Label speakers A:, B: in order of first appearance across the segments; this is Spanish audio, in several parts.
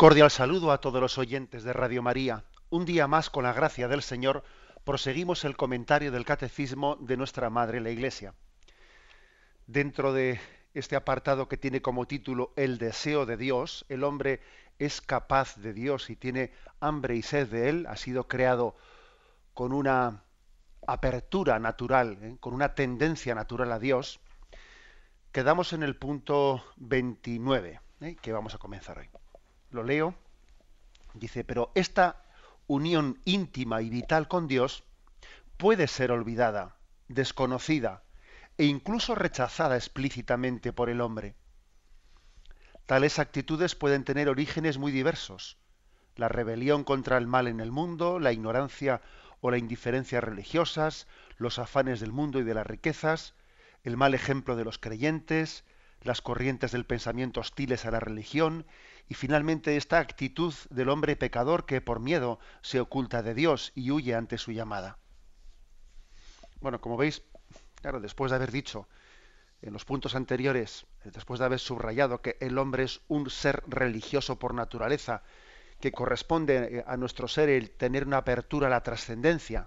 A: Cordial saludo a todos los oyentes de Radio María. Un día más, con la gracia del Señor, proseguimos el comentario del Catecismo de nuestra Madre la Iglesia. Dentro de este apartado que tiene como título El deseo de Dios, el hombre es capaz de Dios y tiene hambre y sed de Él, ha sido creado con una apertura natural, ¿eh? con una tendencia natural a Dios, quedamos en el punto 29, ¿eh? que vamos a comenzar hoy lo leo, dice, pero esta unión íntima y vital con Dios puede ser olvidada, desconocida e incluso rechazada explícitamente por el hombre. Tales actitudes pueden tener orígenes muy diversos. La rebelión contra el mal en el mundo, la ignorancia o la indiferencia religiosas, los afanes del mundo y de las riquezas, el mal ejemplo de los creyentes, las corrientes del pensamiento hostiles a la religión y finalmente esta actitud del hombre pecador que por miedo se oculta de Dios y huye ante su llamada. Bueno, como veis, claro, después de haber dicho en los puntos anteriores, después de haber subrayado que el hombre es un ser religioso por naturaleza, que corresponde eh, a nuestro ser el tener una apertura a la trascendencia,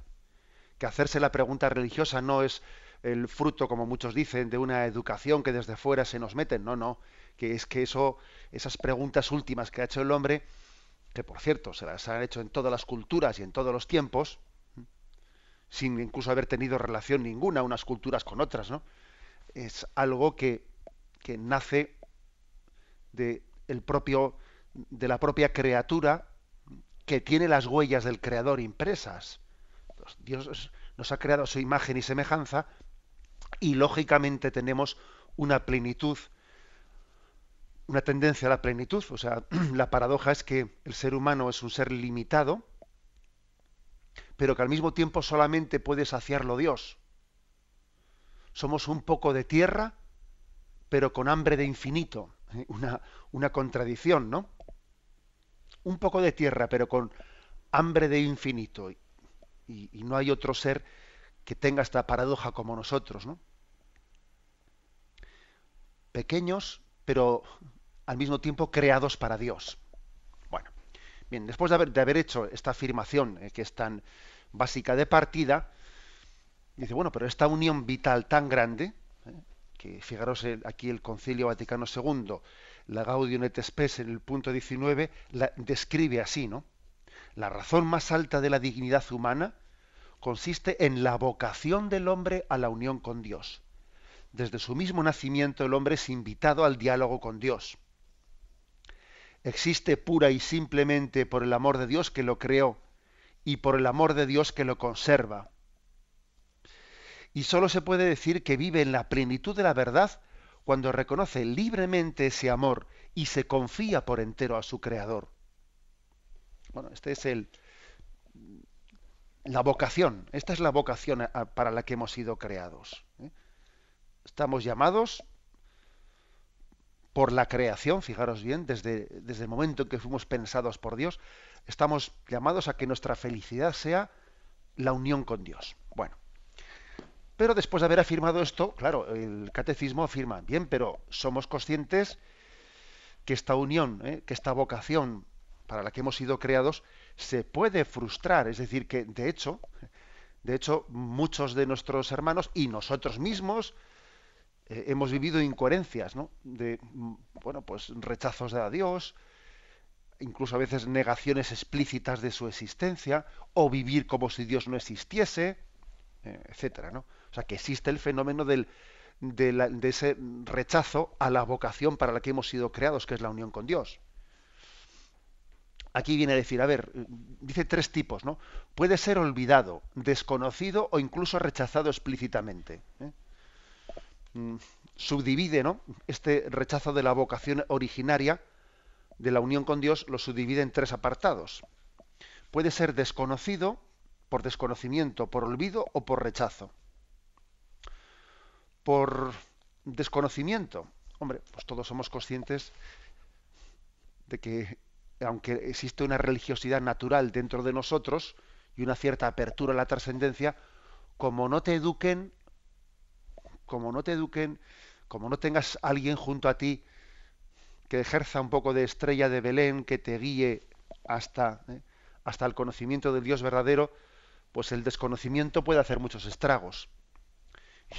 A: que hacerse la pregunta religiosa no es el fruto, como muchos dicen, de una educación que desde fuera se nos meten. No, no, que es que eso, esas preguntas últimas que ha hecho el hombre, que por cierto se las han hecho en todas las culturas y en todos los tiempos, sin incluso haber tenido relación ninguna unas culturas con otras, ¿no? Es algo que, que nace de el propio de la propia criatura que tiene las huellas del creador impresas. Dios nos ha creado su imagen y semejanza, y lógicamente tenemos una plenitud, una tendencia a la plenitud. O sea, la paradoja es que el ser humano es un ser limitado, pero que al mismo tiempo solamente puede saciarlo Dios. Somos un poco de tierra, pero con hambre de infinito. Una, una contradicción, ¿no? Un poco de tierra, pero con hambre de infinito. Y no hay otro ser que tenga esta paradoja como nosotros, ¿no? Pequeños, pero al mismo tiempo creados para Dios. Bueno, bien, después de haber, de haber hecho esta afirmación eh, que es tan básica de partida, dice, bueno, pero esta unión vital tan grande, eh, que fijaros aquí el Concilio Vaticano II, la Gaudium et Spes en el punto 19, la describe así, ¿no? La razón más alta de la dignidad humana consiste en la vocación del hombre a la unión con Dios. Desde su mismo nacimiento el hombre es invitado al diálogo con Dios. Existe pura y simplemente por el amor de Dios que lo creó y por el amor de Dios que lo conserva. Y sólo se puede decir que vive en la plenitud de la verdad cuando reconoce libremente ese amor y se confía por entero a su Creador. Bueno, este es el, la vocación, esta es la vocación para la que hemos sido creados. ¿eh? Estamos llamados por la creación, fijaros bien, desde, desde el momento en que fuimos pensados por Dios, estamos llamados a que nuestra felicidad sea la unión con Dios. Bueno, pero después de haber afirmado esto, claro, el catecismo afirma, bien, pero somos conscientes que esta unión, ¿eh? que esta vocación para la que hemos sido creados, se puede frustrar. Es decir, que de hecho, de hecho, muchos de nuestros hermanos y nosotros mismos eh, hemos vivido incoherencias, ¿no? De, bueno, pues rechazos a Dios, incluso a veces negaciones explícitas de su existencia, o vivir como si Dios no existiese, eh, etcétera, ¿no? O sea, que existe el fenómeno del, de, de ese rechazo a la vocación para la que hemos sido creados, que es la unión con Dios aquí viene a decir, a ver, dice tres tipos, ¿no? Puede ser olvidado, desconocido o incluso rechazado explícitamente. ¿eh? Mm, subdivide, ¿no? Este rechazo de la vocación originaria de la unión con Dios lo subdivide en tres apartados. Puede ser desconocido, por desconocimiento, por olvido o por rechazo. Por desconocimiento, hombre, pues todos somos conscientes de que aunque existe una religiosidad natural dentro de nosotros y una cierta apertura a la trascendencia, como no te eduquen, como no te eduquen, como no tengas alguien junto a ti que ejerza un poco de estrella de Belén, que te guíe hasta, ¿eh? hasta el conocimiento del Dios verdadero, pues el desconocimiento puede hacer muchos estragos.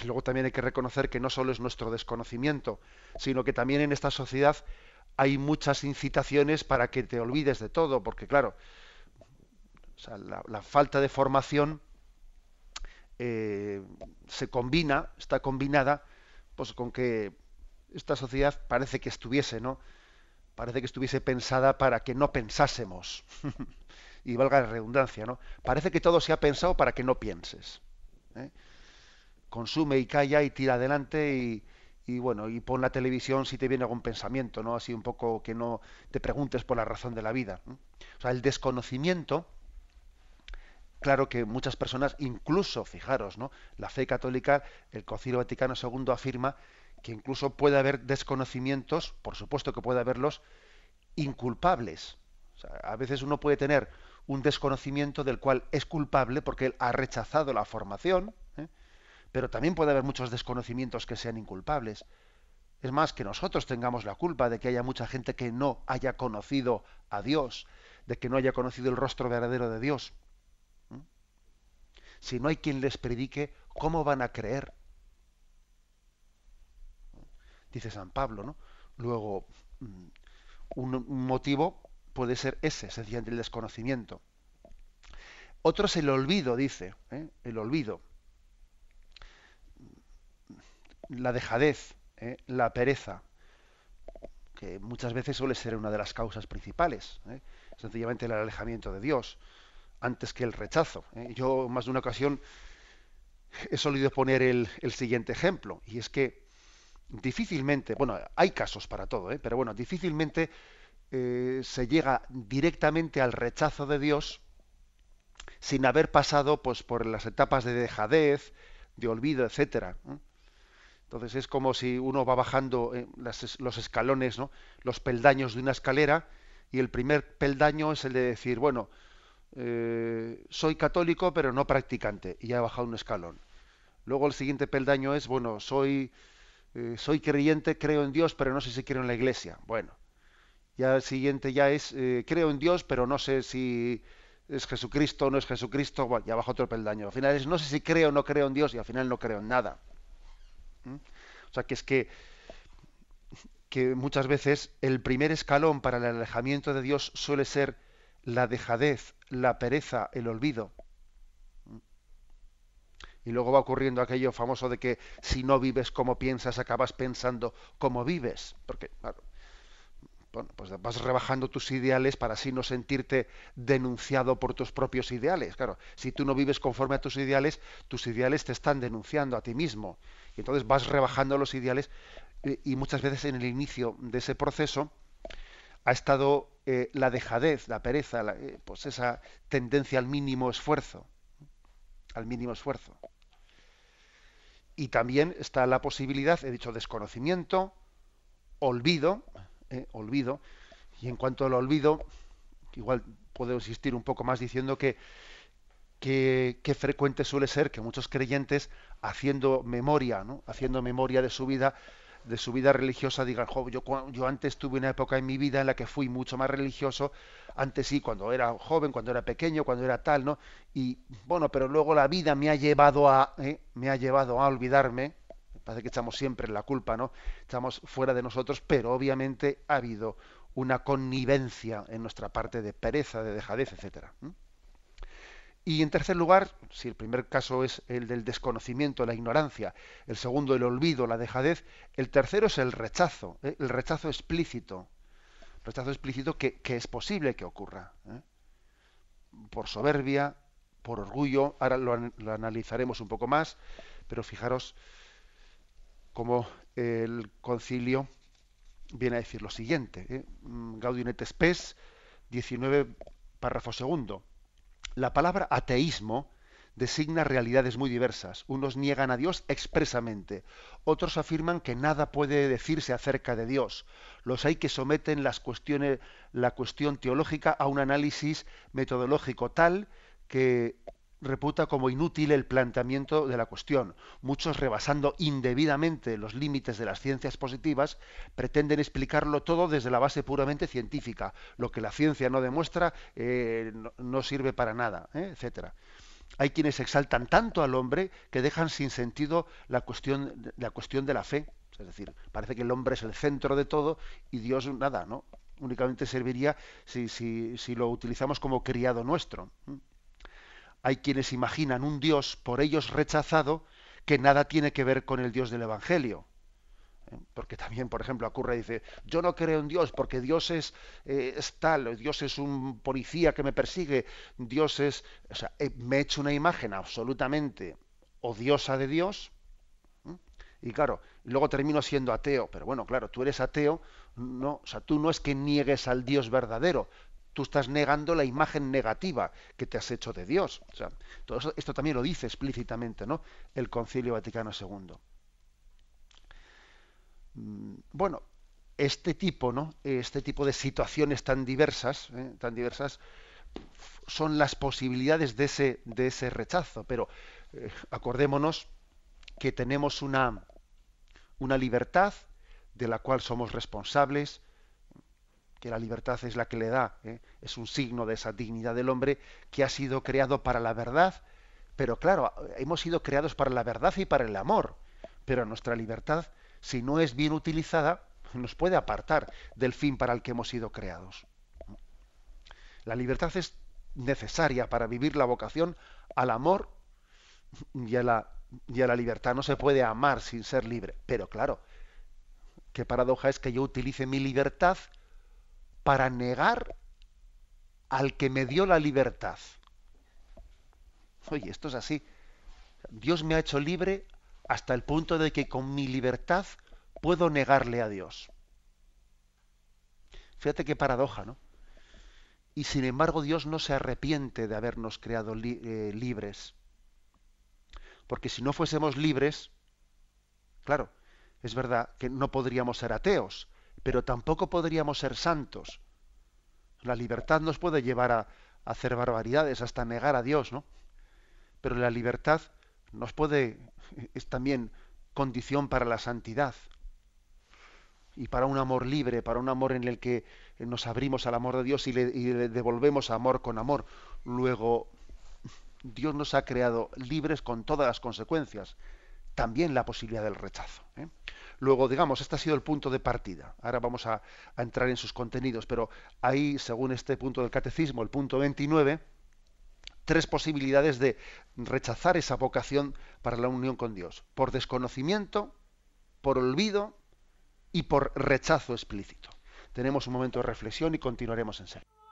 A: Y luego también hay que reconocer que no solo es nuestro desconocimiento, sino que también en esta sociedad hay muchas incitaciones para que te olvides de todo, porque claro, la, falta de formación eh, se combina, está combinada, pues con que esta sociedad parece que estuviese, ¿no? Parece que estuviese pensada para que no pensásemos. y valga la redundancia, ¿no? Parece que todo se ha pensado para que no pienses. ¿eh? Consume y calla y tira adelante y, bueno, y pon la televisión si te viene algún pensamiento, ¿no? Así un poco que no te preguntes por la razón de la vida. O sea, el desconocimiento, claro que muchas personas, incluso, fijaros, ¿no? La fe católica, el Concilio Vaticano II afirma que incluso puede haber desconocimientos, por supuesto que puede haberlos, inculpables. a veces uno puede tener un desconocimiento del cual es culpable porque él ha rechazado la formación, ¿eh? pero también puede haber muchos desconocimientos que sean inculpables. Es más, que nosotros tengamos la culpa de que haya mucha gente que no haya conocido a Dios, de que no haya conocido el rostro verdadero de Dios. Si no hay quien les predique, ¿cómo van a creer? dice San Pablo, ¿no? Luego, mm, un, motivo puede ser ese, sencillamente el desconocimiento. Otro es el olvido, dice, ¿eh? el olvido. La dejadez, ¿eh? la pereza, que muchas veces suele ser una de las causas principales. ¿eh? Sencillamente el alejamiento de Dios, antes que el rechazo. Yo, más de una ocasión, he solido poner el siguiente ejemplo, y es que difícilmente, bueno, hay casos para todo, ¿eh? pero bueno, difícilmente eh, se llega directamente al rechazo de Dios sin haber pasado pues por las etapas de dejadez, de olvido, etcétera. Entonces es como si uno va bajando eh, los escalones, ¿no? los peldaños de una escalera, y el primer peldaño es el de decir, bueno, soy católico pero no practicante, y ya he bajado un escalón. Luego el siguiente peldaño es, bueno, soy eh, soy creyente, creo en Dios, pero no sé si creo en la iglesia. Bueno, ya el siguiente ya es, eh, creo en Dios, pero no sé si es Jesucristo o no es Jesucristo. Bueno, ya bajo otro peldaño. Al final es, no sé si creo o no creo en Dios y al final no creo en nada. ¿Mm? O sea, que es que, que muchas veces el primer escalón para el alejamiento de Dios suele ser la dejadez, la pereza, el olvido y luego va ocurriendo aquello famoso de que si no vives como piensas, acabas pensando como vives. Porque, bueno, pues vas rebajando tus ideales para así no sentirte denunciado por tus propios ideales. Claro, si tú no vives conforme a tus ideales, tus ideales te están denunciando a ti mismo. Y entonces vas rebajando los ideales y muchas veces en el inicio de ese proceso ha estado eh, la dejadez, la pereza, eh, pues esa tendencia al mínimo esfuerzo, al mínimo esfuerzo. Y también está la posibilidad, he dicho, desconocimiento, olvido, eh, olvido, y en cuanto al olvido, igual puedo insistir un poco más diciendo que, que, frecuente suele ser que muchos creyentes, haciendo memoria, ¿no? haciendo memoria de su vida, de su vida religiosa digan, yo, yo antes tuve una época en mi vida en la que fui mucho más religioso, antes sí, cuando era joven, cuando era pequeño, cuando era tal, ¿no? Y bueno, pero luego la vida me ha llevado a, ¿eh? me ha llevado a olvidarme, parece que echamos siempre la culpa, ¿no? Echamos fuera de nosotros, pero obviamente ha habido una connivencia en nuestra parte de pereza, de dejadez, etcétera. Y en tercer lugar, si el primer caso es el del desconocimiento, la ignorancia, el segundo el olvido, la dejadez, el tercero es el rechazo, ¿eh? el rechazo explícito. Rechazo explícito que, es posible que ocurra. ¿eh? Por soberbia, por orgullo, ahora lo, analizaremos un poco más, pero fijaros cómo el concilio viene a decir lo siguiente. ¿eh? Mm, et Spes, 19, párrafo segundo. La palabra ateísmo designa realidades muy diversas. Unos niegan a Dios expresamente, otros afirman que nada puede decirse acerca de Dios. Los hay que someten las cuestiones, la cuestión teológica a un análisis metodológico tal que reputa como inútil el planteamiento de la cuestión. Muchos, rebasando indebidamente los límites de las ciencias positivas, pretenden explicarlo todo desde la base puramente científica. Lo que la ciencia no demuestra eh, no, sirve para nada, ¿eh? etcétera hay quienes exaltan tanto al hombre que dejan sin sentido la cuestión, la cuestión de la fe. Es decir, parece que el hombre es el centro de todo y Dios nada, ¿no? Únicamente serviría si, si, si lo utilizamos como criado nuestro. Hay quienes imaginan un Dios por ellos rechazado que nada tiene que ver con el Dios del Evangelio. ¿eh? porque también, por ejemplo, ocurre, dice, yo no creo en Dios porque Dios es, eh, es tal, Dios es un policía que me persigue, Dios es, o sea, eh, me he hecho una imagen absolutamente odiosa de Dios, y claro, luego termino siendo ateo, pero bueno, claro, tú eres ateo, no, o sea, tú no es que niegues al Dios verdadero, tú estás negando la imagen negativa que te has hecho de Dios. O sea, todo esto también lo dice explícitamente, ¿no? El Concilio Vaticano II. Mm, bueno, este tipo, ¿no? Este tipo de situaciones tan diversas, ¿eh? tan diversas, son las posibilidades de ese, de ese rechazo. Pero eh, acordémonos que tenemos una, una libertad de la cual somos responsables, que la libertad es la que le da, ¿eh? es un signo de esa dignidad del hombre que ha sido creado para la verdad, pero claro, hemos sido creados para la verdad y para el amor, pero nuestra libertad si no es bien utilizada, nos puede apartar del fin para el que hemos sido creados. La libertad es necesaria para vivir la vocación al amor y a la, y a la libertad. No se puede amar sin ser libre. Pero claro, qué paradoja es que yo utilice mi libertad para negar al que me dio la libertad. Oye, esto es así. Dios me ha hecho libre hasta el punto de que con mi libertad puedo negarle a Dios. Fíjate qué paradoja, ¿no? Y sin embargo Dios no se arrepiente de habernos creado eh, libres. Porque si no fuésemos libres, claro, es verdad que no podríamos ser ateos, pero tampoco podríamos ser santos. La libertad nos puede llevar a, hacer barbaridades, hasta negar a Dios, ¿no? Pero la libertad nos puede, es también condición para la santidad y para un amor libre, para un amor en el que nos abrimos al amor de Dios y le, devolvemos amor con amor. Luego, Dios nos ha creado libres con todas las consecuencias, también la posibilidad del rechazo. ¿eh? Luego, digamos, este ha sido el punto de partida. Ahora vamos a, a entrar en sus contenidos, pero ahí, según este punto del catecismo, el punto 29, tres posibilidades de rechazar esa vocación para la unión con Dios. Por desconocimiento, por olvido y por rechazo explícito. Tenemos un momento de reflexión y continuaremos en serio.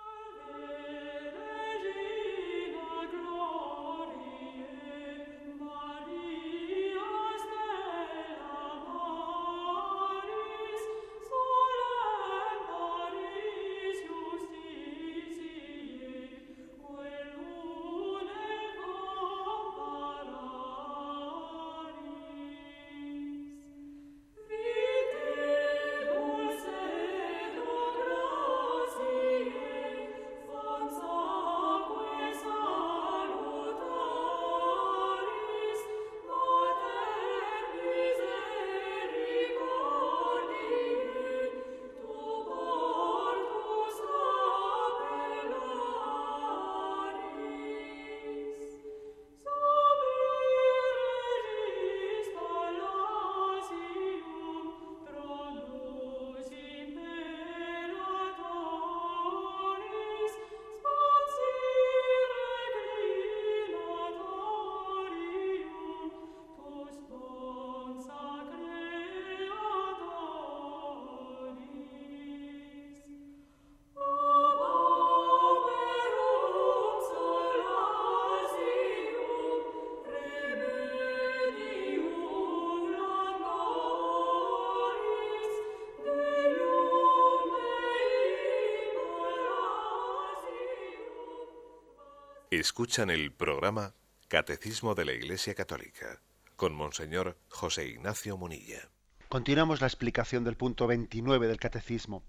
B: Escuchan el programa Catecismo de la Iglesia Católica con Monseñor José Ignacio Munilla.
A: Continuamos la explicación del punto 29 del Catecismo.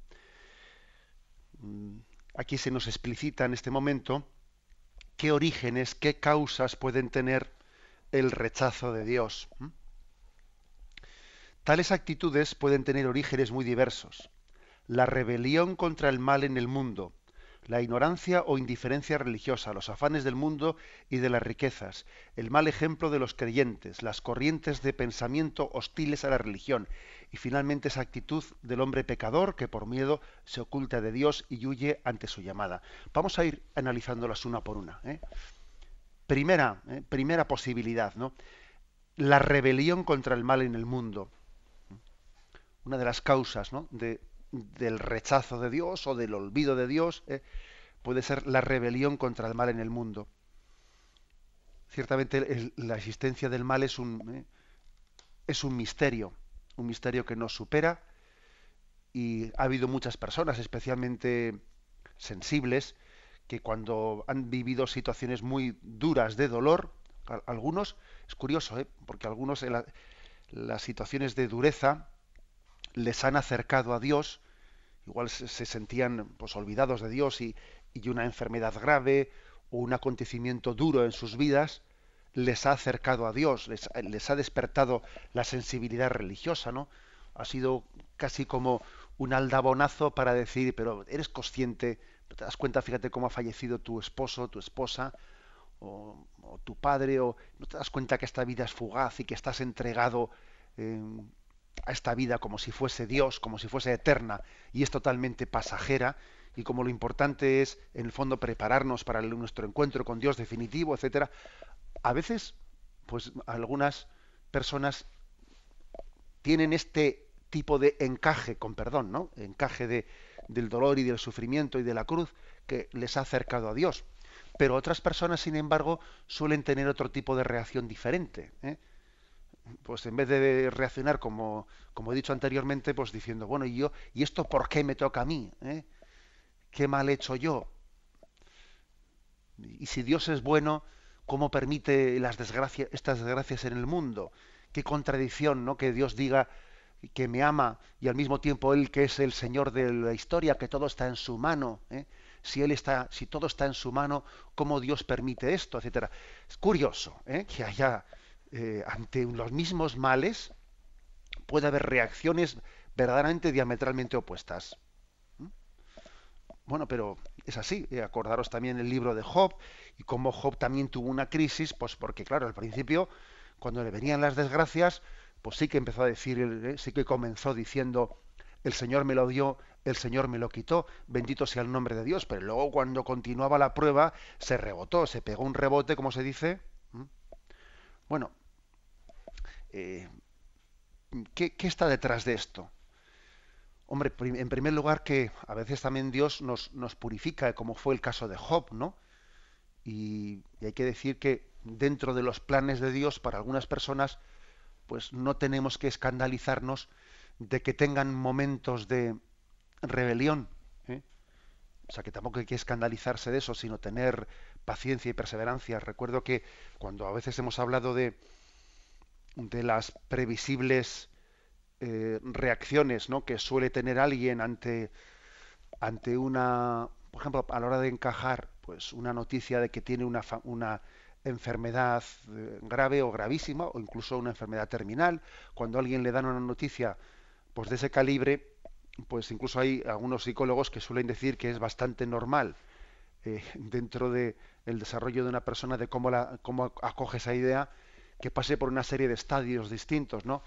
A: Mm, aquí se nos explicita en este momento qué orígenes, qué causas pueden tener el rechazo de Dios. Tales actitudes pueden tener orígenes muy diversos. La rebelión contra el mal en el mundo, la ignorancia o indiferencia religiosa, los afanes del mundo y de las riquezas, el mal ejemplo de los creyentes, las corrientes de pensamiento hostiles a la religión y finalmente esa actitud del hombre pecador que por miedo se oculta de Dios y huye ante su llamada. Vamos a ir analizándolas una por una. ¿eh? Primera, ¿eh? primera posibilidad, ¿no? La rebelión contra el mal en el mundo. Una de las causas ¿no? de, del rechazo de Dios o del olvido de Dios ¿eh? puede ser la rebelión contra el mal en el mundo. Ciertamente la existencia del mal es un, ¿eh? es un misterio, un misterio que nos supera y ha habido muchas personas, especialmente sensibles, que cuando han vivido situaciones muy duras de dolor, algunos, es curioso, ¿eh? porque algunos en las situaciones de dureza les han acercado a Dios igual se, sentían pues, olvidados de Dios y, una enfermedad grave o un acontecimiento duro en sus vidas les ha acercado a Dios, les, les, ha despertado la sensibilidad religiosa, ¿no? Ha sido casi como un aldabonazo para decir, pero eres consciente, te das cuenta, fíjate cómo ha fallecido tu esposo, tu esposa, o, tu padre, o no te das cuenta que esta vida es fugaz y que estás entregado a esta vida como si fuese Dios, como si fuese eterna y es totalmente pasajera y como lo importante es en el fondo prepararnos para nuestro encuentro con Dios definitivo, etcétera. A veces, pues algunas personas tienen este tipo de encaje, con perdón, ¿no? Encaje de, del dolor y del sufrimiento y de la cruz que les ha acercado a Dios. Pero otras personas, sin embargo, suelen tener otro tipo de reacción diferente. ¿eh? Pues en vez de reaccionar como, como he dicho anteriormente, pues diciendo, bueno, ¿y yo, ¿y esto por qué me toca a mí? Eh? ¿Qué mal he hecho yo? Y si Dios es bueno, ¿cómo permite las desgracias, estas desgracias en el mundo? Qué contradicción, ¿no? Que Dios diga que me ama y al mismo tiempo Él que es el Señor de la historia, que todo está en su mano. ¿eh? Si Él está, si todo está en su mano, ¿cómo Dios permite esto? etcétera. Es curioso ¿eh? que haya eh, ante los mismos males puede haber reacciones verdaderamente diametralmente opuestas. ¿Mm? Bueno, pero es así. Eh, acordaros también el libro de Job y cómo Job también tuvo una crisis, pues porque claro, al principio, cuando le venían las desgracias, pues sí que empezó a decir, eh, sí que comenzó diciendo, el Señor me lo dio, el Señor me lo quitó, bendito sea el nombre de Dios. Pero luego cuando continuaba la prueba, se rebotó, se pegó un rebote, como se dice. Bueno, eh, ¿qué, está detrás de esto? Hombre, en primer lugar que a veces también Dios nos, nos purifica, como fue el caso de Job, ¿no? Y, hay que decir que dentro de los planes de Dios, para algunas personas, pues no tenemos que escandalizarnos de que tengan momentos de rebelión. ¿eh? O sea, que tampoco hay que escandalizarse de eso, sino tener paciencia y perseverancia. Recuerdo que cuando a veces hemos hablado de, de las previsibles eh, reacciones ¿no? que suele tener alguien ante, ante una, por ejemplo, a la hora de encajar pues una noticia de que tiene una, una enfermedad eh, grave o gravísima o incluso una enfermedad terminal, cuando a alguien le dan una noticia pues de ese calibre, pues incluso hay algunos psicólogos que suelen decir que es bastante normal eh, dentro de el desarrollo de una persona de cómo la cómo acoge esa idea que pase por una serie de estadios distintos, ¿no?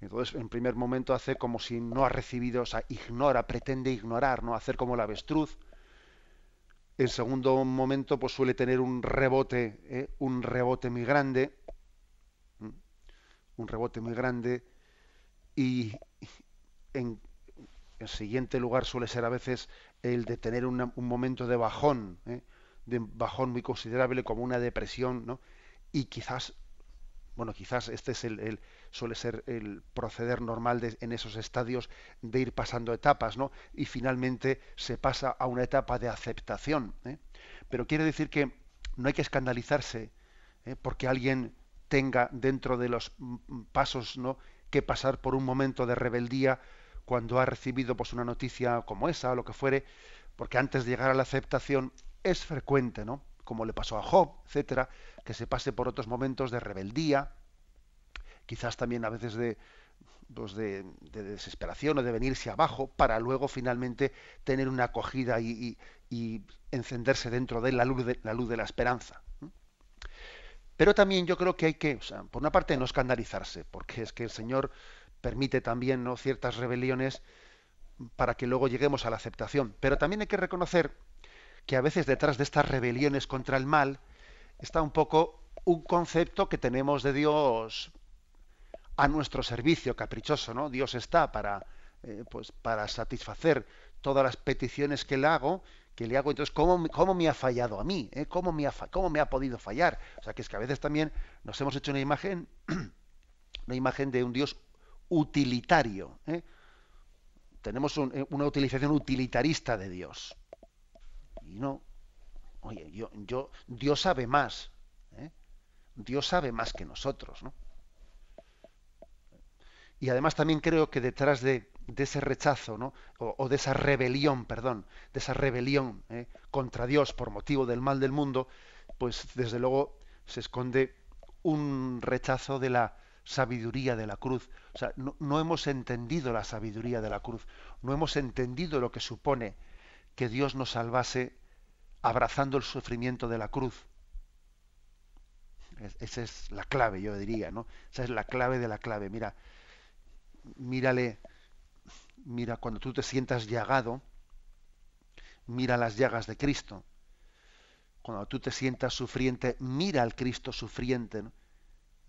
A: Entonces, en primer momento hace como si no ha recibido, o sea, ignora, pretende ignorar, ¿no? Hacer como la avestruz. En segundo momento, pues suele tener un rebote, ¿eh? un rebote muy grande, un rebote muy grande, y en, en siguiente lugar suele ser a veces el de tener un momento de bajón, ¿eh? de bajón muy considerable como una depresión, ¿no? Y quizás bueno, quizás este es el, suele ser el proceder normal en esos estadios de ir pasando etapas, ¿no? Y finalmente se pasa a una etapa de aceptación. ¿eh? Pero quiere decir que no hay que escandalizarse ¿eh? porque alguien tenga dentro de los pasos ¿no? que pasar por un momento de rebeldía cuando ha recibido pues una noticia como esa o lo que fuere, porque antes de llegar a la aceptación es frecuente, ¿no? Como le pasó a Job, etcétera, que se pase por otros momentos de rebeldía, quizás también a veces de, pues de, desesperación o de venirse abajo para luego finalmente tener una acogida y, encenderse dentro de la luz de la luz de la esperanza. Pero también yo creo que hay que, por una parte, no escandalizarse, porque es que el Señor permite también ciertas rebeliones para que luego lleguemos a la aceptación. Pero también hay que reconocer que a veces detrás de estas rebeliones contra el mal está un poco un concepto que tenemos de Dios a nuestro servicio caprichoso, ¿no? Dios está para, eh, pues, para satisfacer todas las peticiones que le hago, que le hago. Entonces, ¿cómo, cómo me ha fallado a mí? Eh? ¿Cómo, me ha, ¿Cómo me ha podido fallar? O sea, que es que a veces también nos hemos hecho una imagen, una imagen de un Dios utilitario. ¿eh? Tenemos eh, una utilización utilitarista de Dios. Y no, oye, yo, yo, Dios sabe más. ¿eh? Dios sabe más que nosotros, ¿no? Y además también creo que detrás de, ese rechazo, ¿no? O, de esa rebelión, perdón, de esa rebelión contra Dios por motivo del mal del mundo, pues desde luego se esconde un rechazo de la, sabiduría de la cruz. O sea, no, hemos entendido la sabiduría de la cruz, no hemos entendido lo que supone que Dios nos salvase abrazando el sufrimiento de la cruz. esa es la clave, yo diría, ¿no? Esa es la clave de la clave. Mira, mírale, mira, cuando tú te sientas llagado, mira las llagas de Cristo. Cuando tú te sientas sufriente, mira al Cristo sufriente.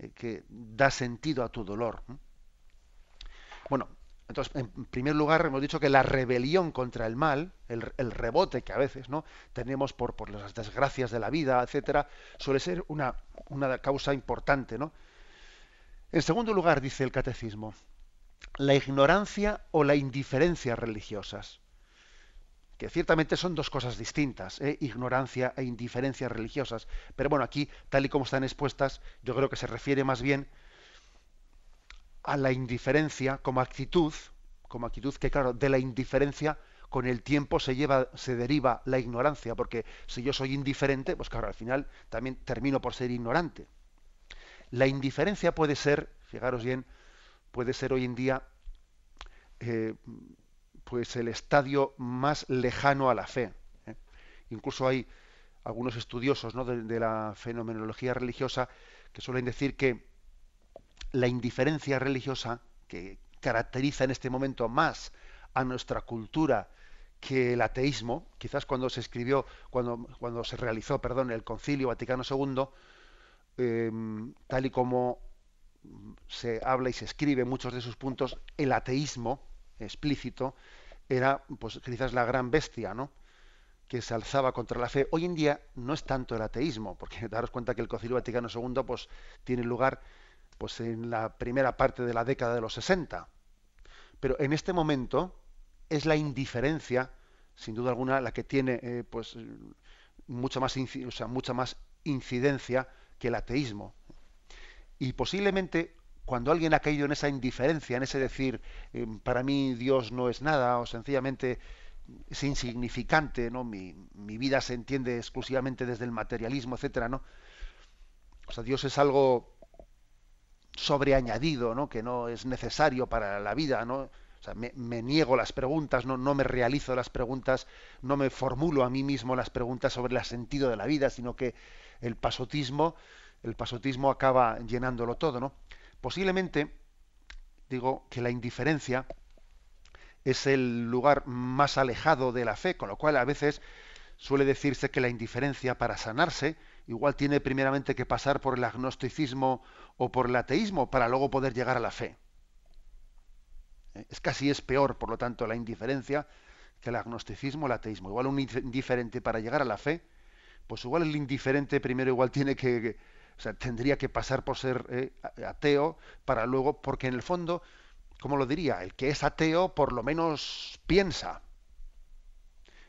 A: Eh, que da sentido a tu dolor. Bueno, entonces, en primer lugar, hemos dicho que la rebelión contra el mal, el, rebote que a veces no tenemos por, las desgracias de la vida, etcétera, suele ser una, causa importante, ¿no? En segundo lugar, dice el catecismo, la ignorancia o la indiferencia religiosas que ciertamente son dos cosas distintas, ¿eh? ignorancia e indiferencia religiosas. Pero bueno, aquí, tal y como están expuestas, yo creo que se refiere más bien a la indiferencia como actitud, como actitud que, claro, de la indiferencia con el tiempo se lleva, se deriva la ignorancia, porque si yo soy indiferente, pues claro, al final también termino por ser ignorante. La indiferencia puede ser, fijaros bien, puede ser hoy en día eh, pues el estadio más lejano a la fe. ¿eh? Incluso hay algunos estudiosos de, la fenomenología religiosa que suelen decir que la indiferencia religiosa que caracteriza en este momento más a nuestra cultura que el ateísmo, quizás cuando se escribió, cuando, cuando se realizó, perdón, el Concilio Vaticano II, em, tal y como se habla y se escribe muchos de sus puntos, el ateísmo explícito era pues quizás la gran bestia, ¿no? que se alzaba contra la fe. Hoy en día no es tanto el ateísmo, porque daros cuenta que el Concilio Vaticano II pues, tiene lugar pues, en la primera parte de la década de los 60. Pero en este momento es la indiferencia, sin duda alguna, la que tiene eh, pues, mucha, más, mucha más incidencia que el ateísmo. Y posiblemente cuando alguien ha caído en esa indiferencia, en ese decir, eh, para mí Dios no es nada, o sencillamente es insignificante, ¿no? Mi, vida se entiende exclusivamente desde el materialismo, etcétera, ¿no? O sea, Dios es algo sobreañadido, ¿no? Que no es necesario para la vida, ¿no? O sea, me, me, niego las preguntas, no, no me realizo las preguntas, no me formulo a mí mismo las preguntas sobre el sentido de la vida, sino que el pasotismo, el pasotismo acaba llenándolo todo, ¿no? Posiblemente, digo, que la indiferencia es el lugar más alejado de la fe, con lo cual a veces suele decirse que la indiferencia para sanarse igual tiene primeramente que pasar por el agnosticismo o por el ateísmo para luego poder llegar a la fe. ¿Eh? Es casi es peor, por lo tanto, la indiferencia que el agnosticismo o el ateísmo. Igual un indiferente para llegar a la fe, pues igual el indiferente primero igual tiene que, o sea, tendría que pasar por ser eh, ateo para luego, porque en el fondo, ¿cómo lo diría? El que es ateo por lo menos piensa.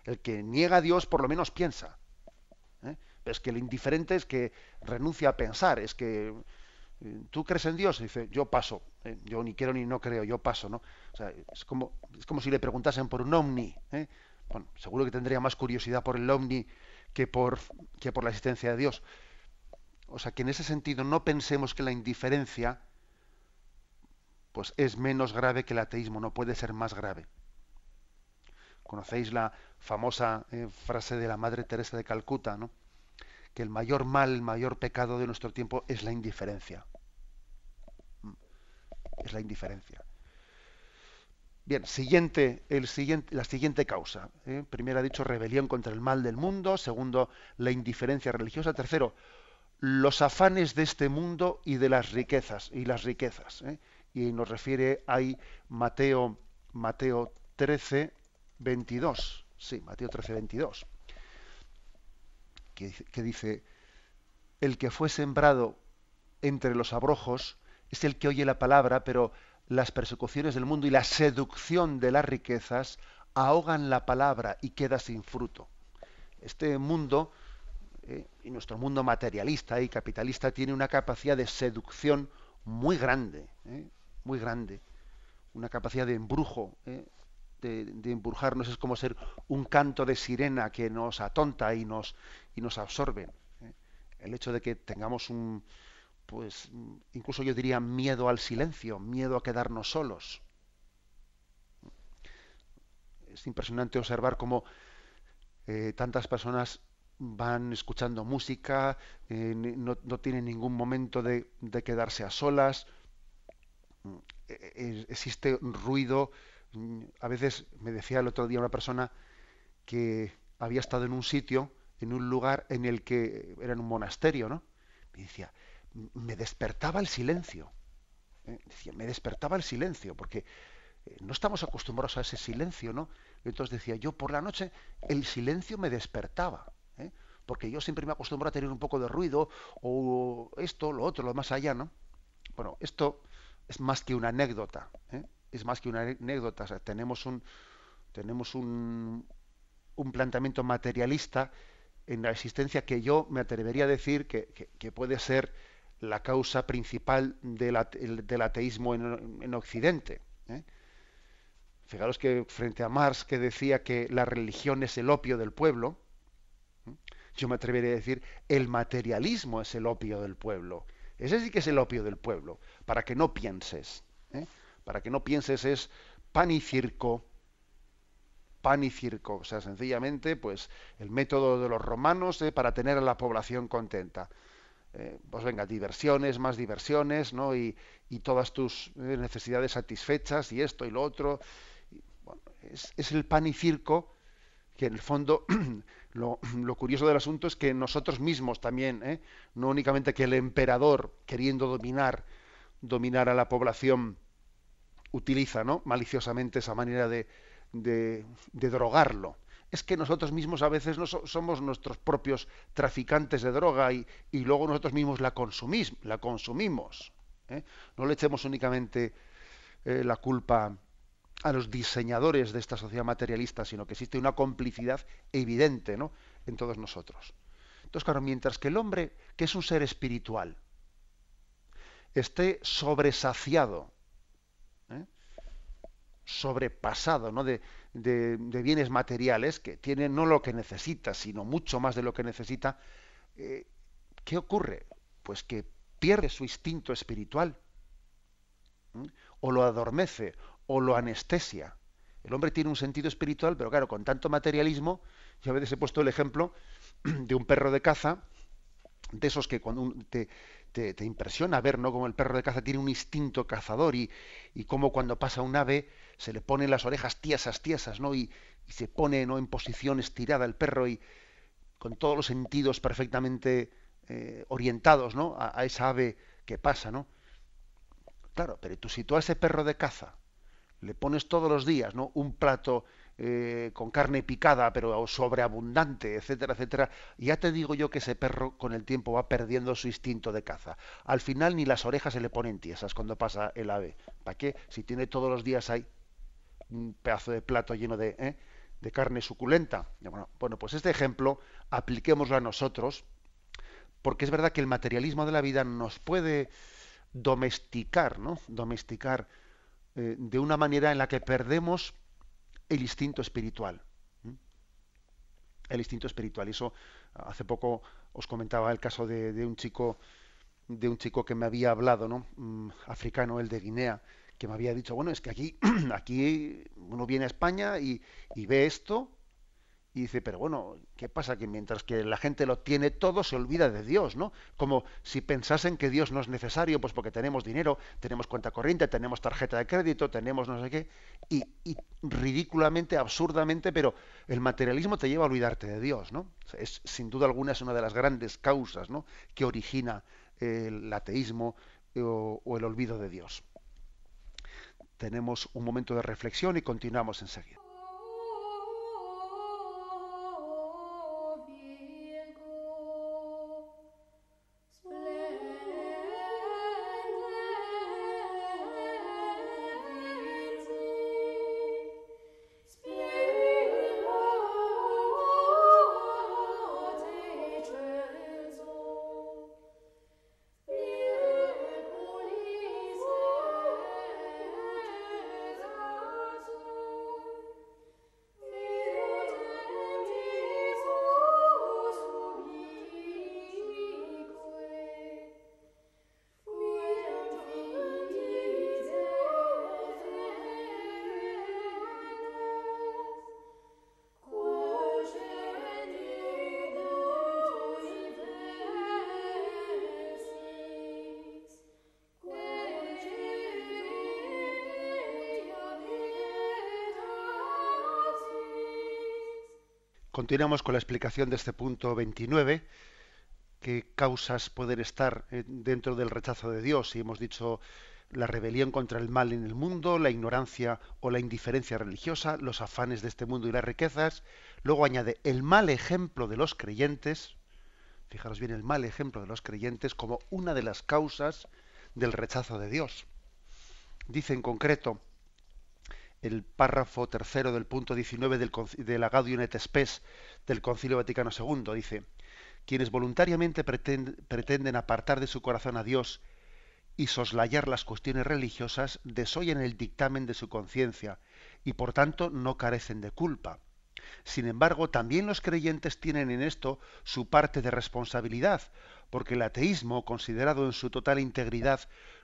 A: El que niega a Dios por lo menos piensa. ¿eh? es que el indiferente es que renuncia a pensar, es que ¿Tú crees en Dios? dice, yo paso. ¿eh? Yo ni quiero ni no creo, yo paso, ¿no? O sea, es como, es como si le preguntasen por un ovni. ¿eh? Bueno, seguro que tendría más curiosidad por el ovni que por, que por la existencia de Dios. O sea, que en ese sentido no pensemos que la indiferencia pues es menos grave que el ateísmo, no puede ser más grave. Conocéis la famosa eh, frase de la Madre Teresa de Calcuta, ¿no? Que el mayor mal, el mayor pecado de nuestro tiempo es la indiferencia. Mm. Es la indiferencia. Bien, siguiente, el siguiente, la siguiente causa. ¿eh? Primero ha dicho rebelión contra el mal del mundo. Segundo, la indiferencia religiosa. Tercero, los afanes de este mundo y de las riquezas. Y las riquezas. ¿eh? Y nos refiere ahí Mateo, Mateo 13, 22. Sí, Mateo 13, 22 que, dice, el que fue sembrado entre los abrojos es el que oye la palabra, pero las persecuciones del mundo y la seducción de las riquezas ahogan la palabra y queda sin fruto. Este mundo, eh, y nuestro mundo materialista y capitalista, tiene una capacidad de seducción muy grande, eh, muy grande, una capacidad de embrujo, eh, de, embrujarnos, es como ser un canto de sirena que nos atonta y nos, y nos absorbe. ¿eh? El hecho de que tengamos un, pues, incluso yo diría miedo al silencio, miedo a quedarnos solos. Es impresionante observar cómo eh, tantas personas van escuchando música, eh, no, no, tienen ningún momento de, de quedarse a solas, existe ruido, a veces me decía el otro día una persona que había estado en un sitio, en un lugar en el que era en un monasterio, ¿no? Me decía, me despertaba el silencio. ¿eh? Decía, me despertaba el silencio, porque eh, no estamos acostumbrados a ese silencio, ¿no? Entonces decía, yo por la noche el silencio me despertaba, ¿eh? porque yo siempre me acostumbro a tener un poco de ruido, o esto, lo otro, lo más allá, ¿no? Bueno, esto es más que una anécdota, ¿eh? es más que una anécdota. tenemos un, tenemos un, un, planteamiento materialista en la existencia que yo me atrevería a decir que, que, puede ser la causa principal del, ateísmo en, en Occidente. ¿eh? Fijaros que frente a Marx, que decía que la religión es el opio del pueblo, ¿eh? yo me atrevería a decir el materialismo es el opio del pueblo. Ese sí que es el opio del pueblo, para que no pienses. ¿eh? para que no pienses es pan y circo, pan y circo, o sea, sencillamente, pues el método de los romanos eh, para tener a la población contenta. Eh, pues venga, diversiones, más diversiones, ¿no? Y, todas tus eh, necesidades satisfechas y esto y lo otro. es, el pan y circo que en el fondo lo, lo, curioso del asunto es que nosotros mismos también, no únicamente que el emperador queriendo dominar, dominar a la población, utiliza ¿no? maliciosamente esa manera de, de, drogarlo. Es que nosotros mismos a veces no somos nuestros propios traficantes de droga y, y luego nosotros mismos la, la consumimos. ¿eh? No le echemos únicamente eh, la culpa a los diseñadores de esta sociedad materialista, sino que existe una complicidad evidente ¿no? en todos nosotros. Entonces, claro, mientras que el hombre, que es un ser espiritual, esté sobresaciado sobrepasado ¿no? de, bienes materiales que tiene no lo que necesita, sino mucho más de lo que necesita, eh, ¿qué ocurre? Pues que pierde su instinto espiritual, o lo adormece, o lo anestesia. El hombre tiene un sentido espiritual, pero claro, con tanto materialismo, yo a veces he puesto el ejemplo de un perro de caza, de esos que cuando te, te, impresiona ver, ¿no? Como el perro de caza tiene un instinto cazador y, y como cuando pasa un ave se le ponen las orejas tiesas, tiesas, ¿no? Y, se pone ¿no? en posición estirada el perro y con todos los sentidos perfectamente eh, orientados, ¿no? A, a, esa ave que pasa, ¿no? Claro, pero tú si tú a ese perro de caza le pones todos los días, ¿no? Un plato eh, con carne picada, pero sobreabundante, etcétera, etcétera, ya te digo yo que ese perro con el tiempo va perdiendo su instinto de caza. Al final ni las orejas se le ponen tiesas cuando pasa el ave. ¿Para qué? Si tiene todos los días ahí un pedazo de plato lleno de, ¿eh? de carne suculenta. Bueno, bueno, pues este ejemplo apliquémoslo a nosotros, porque es verdad que el materialismo de la vida nos puede domesticar, ¿no? Domesticar eh, de una manera en la que perdemos el instinto espiritual. El instinto espiritual. Eso hace poco os comentaba el caso de, un chico de un chico que me había hablado, ¿no? Mm, africano, el de Guinea, que me había dicho, bueno, es que aquí, aquí uno viene a España y, y ve esto y dice, pero bueno, ¿qué pasa? Que mientras que la gente lo tiene todo, se olvida de Dios, ¿no? Como si pensasen que Dios no es necesario, pues porque tenemos dinero, tenemos cuenta corriente, tenemos tarjeta de crédito, tenemos no sé qué, y, ridículamente, absurdamente, pero el materialismo te lleva a olvidarte de Dios, ¿no? Es, sin duda alguna es una de las grandes causas, ¿no? Que origina el ateísmo o, o el olvido de Dios. Tenemos un momento de reflexión y continuamos enseguida. Continuamos con la explicación de este punto 29. ¿Qué causas pueden estar eh, dentro del rechazo de Dios? Y hemos dicho la rebelión contra el mal en el mundo, la ignorancia o la indiferencia religiosa, los afanes de este mundo y las riquezas. Luego añade el mal ejemplo de los creyentes. Fijaros bien, el mal ejemplo de los creyentes como una de las causas del rechazo de Dios. Dice en concreto, el párrafo tercero del punto 19 del, Agadium et Spes del Concilio Vaticano II. Dice, quienes voluntariamente pretenden apartar de su corazón a Dios y soslayar las cuestiones religiosas desoyen el dictamen de su conciencia y por tanto no carecen de culpa. Sin embargo, también los creyentes tienen en esto su parte de responsabilidad, porque el ateísmo, considerado en su total integridad,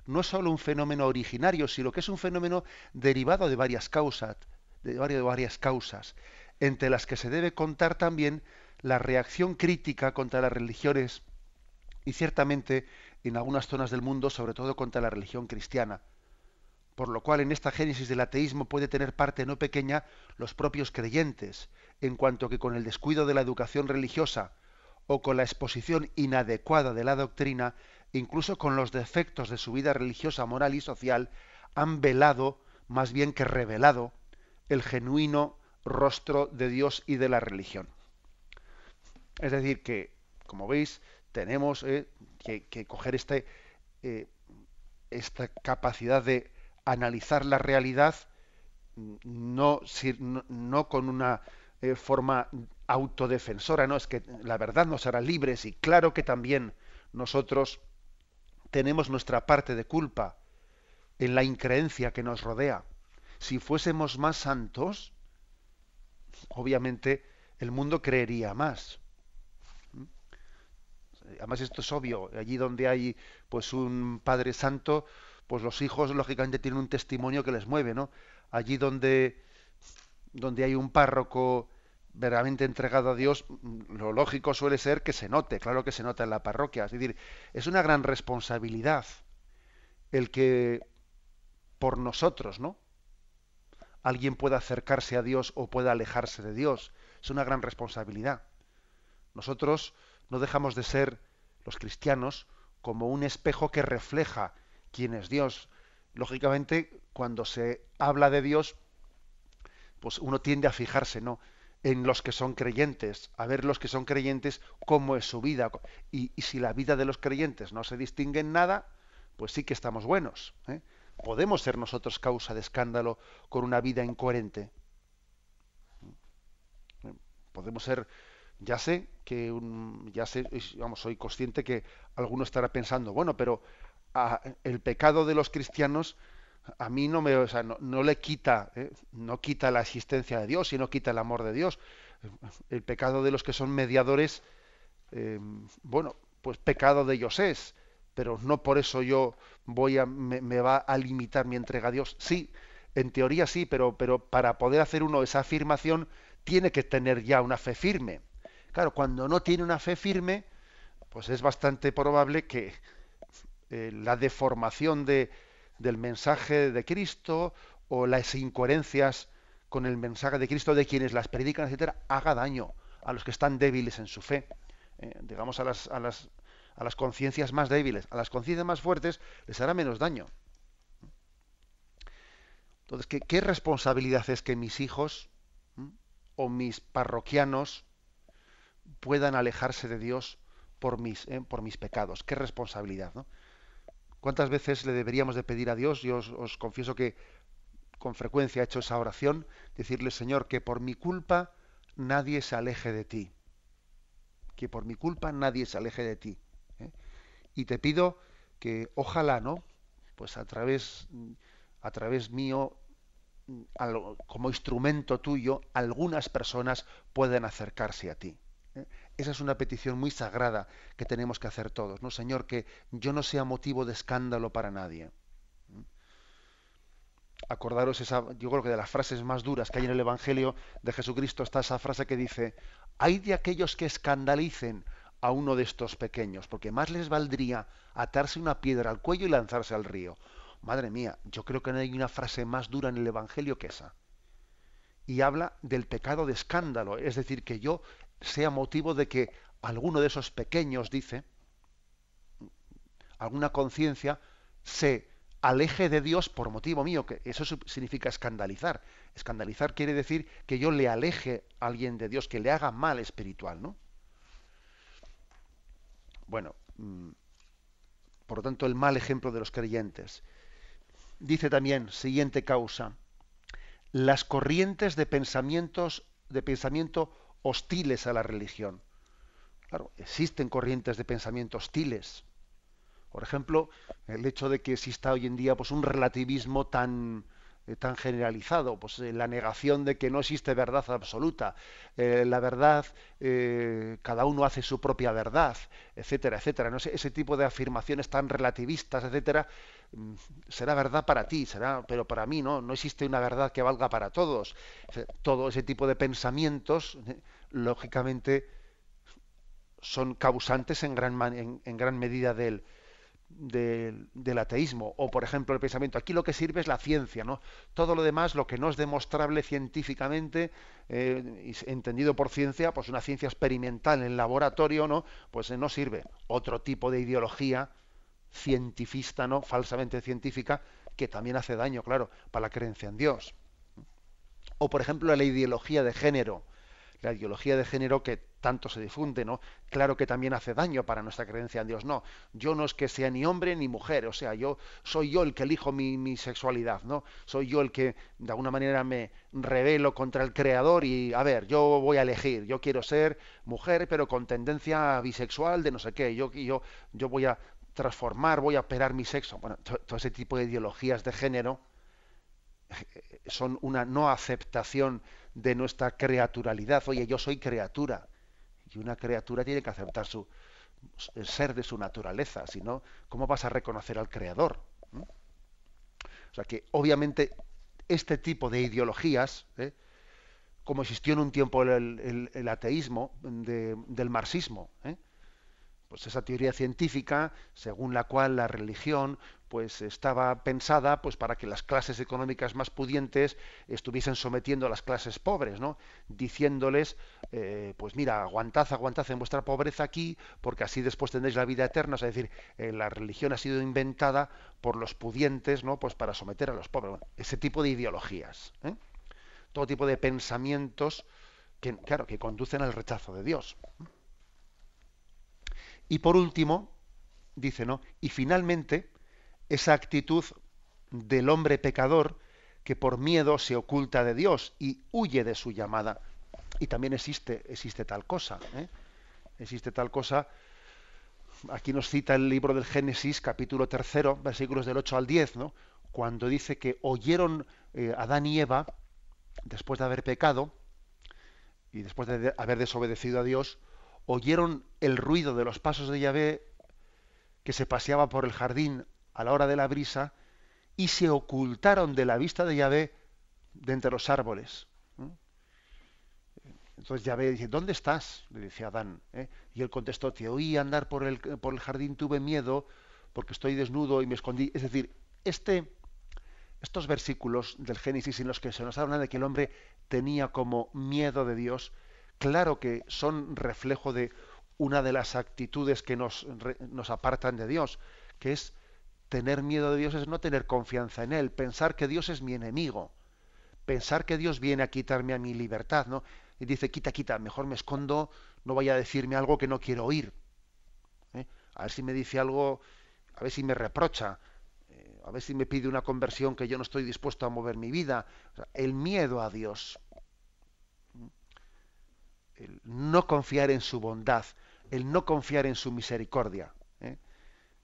A: no es solo un fenómeno originario, sino que es un fenómeno derivado de varias causas, de varias causas, entre las que se debe contar también la reacción crítica contra las religiones y ciertamente en algunas zonas del mundo, sobre todo contra la religión cristiana. Por lo cual en esta génesis del ateísmo puede tener parte no pequeña los propios creyentes, en cuanto que con el descuido de la educación religiosa o con la exposición inadecuada de la doctrina, incluso con los defectos de su vida religiosa, moral y social, han velado, más bien que revelado, el genuino rostro de Dios y de la religión. Es decir, que, como veis, tenemos eh, que, coger este, eh, esta capacidad de analizar la realidad no, no, con una eh, forma autodefensora, no es que la verdad nos hará libres y claro que también nosotros tenemos nuestra parte de culpa en la increencia que nos rodea. Si fuésemos más santos, obviamente el mundo creería más. ¿Mm? Además esto es obvio, allí donde hay pues un Padre Santo, pues los hijos lógicamente tienen un testimonio que les mueve, ¿no? Allí donde donde hay un párroco verdaderamente entregado a Dios, lo lógico suele ser que se note, claro que se nota en la parroquia. Es decir, es una gran responsabilidad el que por nosotros, ¿no? Alguien pueda acercarse a Dios o pueda alejarse de Dios. Es una gran responsabilidad. Nosotros no dejamos de ser, los cristianos, como un espejo que refleja quién es Dios. Lógicamente, cuando se habla de Dios, pues uno tiende a fijarse, ¿no? en los que son creyentes, a ver los que son creyentes cómo es su vida. Y, si la vida de los creyentes no se distingue en nada, pues sí que estamos buenos. ¿eh? Podemos ser nosotros causa de escándalo con una vida incoherente. Podemos ser Ya sé que ya sé, vamos, soy consciente que alguno estará pensando, bueno, pero el pecado de los cristianos a mí no me, o sea, no, le quita, ¿eh? no quita la existencia de Dios, sino quita el amor de Dios. El pecado de los que son mediadores, eh, bueno, pues pecado de ellos es, pero no por eso yo voy a, me, va a limitar mi entrega a Dios. Sí, en teoría sí, pero, pero para poder hacer uno esa afirmación tiene que tener ya una fe firme. Claro, cuando no tiene una fe firme, pues es bastante probable que eh, la deformación de, del mensaje de Cristo o las incoherencias con el mensaje de Cristo de quienes las predican, etcétera, haga daño a los que están débiles en su fe, eh, digamos a las, a las, a las conciencias más débiles, a las conciencias más fuertes les hará menos daño. Entonces, ¿qué, responsabilidad es que mis hijos o mis parroquianos puedan alejarse de Dios por mis, eh, por mis pecados? ¿Qué responsabilidad? ¿Cuántas veces le deberíamos de pedir a Dios? Yo os, confieso que con frecuencia he hecho esa oración, decirle, Señor, que por mi culpa nadie se aleje de ti. Que por mi culpa nadie se aleje de ti. ¿eh? Y te pido que ojalá, ¿no? Pues a través, a través mío, como instrumento tuyo, algunas personas pueden acercarse a ti. ¿eh? Esa es una petición muy sagrada que tenemos que hacer todos, ¿no? Señor, que yo no sea motivo de escándalo para nadie. ¿Mm? Acordaros esa, yo creo que de las frases más duras que hay en el Evangelio de Jesucristo está esa frase que dice, hay de aquellos que escandalicen a uno de estos pequeños, porque más les valdría atarse una piedra al cuello y lanzarse al río. Madre mía, yo creo que no hay una frase más dura en el Evangelio que esa. Y habla del pecado de escándalo, es decir, que yo sea motivo de que alguno de esos pequeños, dice, alguna conciencia, se aleje de Dios por motivo mío, que eso significa escandalizar. Escandalizar quiere decir que yo le aleje a alguien de Dios, que le haga mal espiritual, ¿no? Bueno, mm, por lo tanto, el mal ejemplo de los creyentes. Dice también, siguiente causa, las corrientes de pensamientos, de pensamiento hostiles a la religión. Claro, existen corrientes de pensamiento hostiles. Por ejemplo, el hecho de que exista hoy en día pues, un relativismo tan, tan generalizado, pues eh, la negación de que no existe verdad absoluta, eh, la verdad, cada uno hace su propia verdad, etcétera, etcétera. No ese tipo de afirmaciones tan relativistas, etcétera, mm, será verdad para ti, será, pero para mí no, no existe una verdad que valga para todos. Todo ese tipo de pensamientos, lógicamente, son causantes en gran, en gran medida del, del, ateísmo o por ejemplo el pensamiento aquí lo que sirve es la ciencia no todo lo demás lo que no es demostrable científicamente eh, entendido por ciencia pues una ciencia experimental en laboratorio no pues eh, no sirve. Otro tipo de ideología cientifista no falsamente científica que también hace daño claro para la creencia en Dios. O por ejemplo la ideología de género la ideología de género que tanto se difunde, ¿no? Claro que también hace daño para nuestra creencia en Dios. No, yo no es que sea ni hombre ni mujer, o sea, yo soy yo el que elijo mi, sexualidad, ¿no? Soy yo el que de alguna manera me rebelo contra el creador y, a ver, yo voy a elegir, yo quiero ser mujer, pero con tendencia bisexual de no sé qué, yo, yo, yo voy a transformar, voy a operar mi sexo. Bueno, todo ese tipo de ideologías de género eh, son una no aceptación de nuestra creaturalidad. Oye, yo soy criatura. Y una criatura tiene que aceptar su, ser de su naturaleza. Si no, ¿cómo vas a reconocer al Creador? ¿Mm? O sea que, obviamente, este tipo de ideologías, ¿eh? como existió en un tiempo el, ateísmo del marxismo, ¿eh? pues esa teoría científica según la cual la religión pues estaba pensada pues para que las clases económicas más pudientes estuviesen sometiendo a las clases pobres no diciéndoles eh, pues mira aguantad aguantad en vuestra pobreza aquí porque así después tendréis la vida eterna es decir eh, la religión ha sido inventada por los pudientes no pues para someter a los pobres. Ese tipo de ideologías ¿eh? todo tipo de pensamientos que claro que conducen al rechazo de Dios. Y por último, dice, ¿no? Y finalmente, esa actitud del hombre pecador que por miedo se oculta de Dios y huye de su llamada. Y también existe, existe tal cosa. ¿eh? Existe tal cosa. Aquí nos cita el libro del Génesis, capítulo tercero, versículos del 8 al 10, ¿no? cuando dice que oyeron eh, Adán y Eva, después de haber pecado y después de haber desobedecido a Dios, oyeron el ruido de los pasos de Yahvé que se paseaba por el jardín a la hora de la brisa y se ocultaron de la vista de Yahvé de entre los árboles. Entonces Yahvé dice, ¿dónde estás? Le dice Adán. ¿eh? Y él contestó, te oí andar por el, por el jardín, tuve miedo porque estoy desnudo y me escondí. Es decir, este, estos versículos del Génesis en los que se nos habla de que el hombre tenía como miedo de Dios, claro que son reflejo de una de las actitudes que nos, nos apartan de Dios, que es tener miedo de Dios, es no tener confianza en Él, pensar que Dios es mi enemigo, pensar que Dios viene a quitarme a mi libertad, ¿no? Y dice, quita, quita, mejor me escondo, no vaya a decirme algo que no quiero oír. ¿eh? A ver si me dice algo, a ver si me reprocha, eh, a ver si me pide una conversión que yo no estoy dispuesto a mover mi vida. el miedo a Dios, el no confiar en su bondad, el no confiar en su misericordia.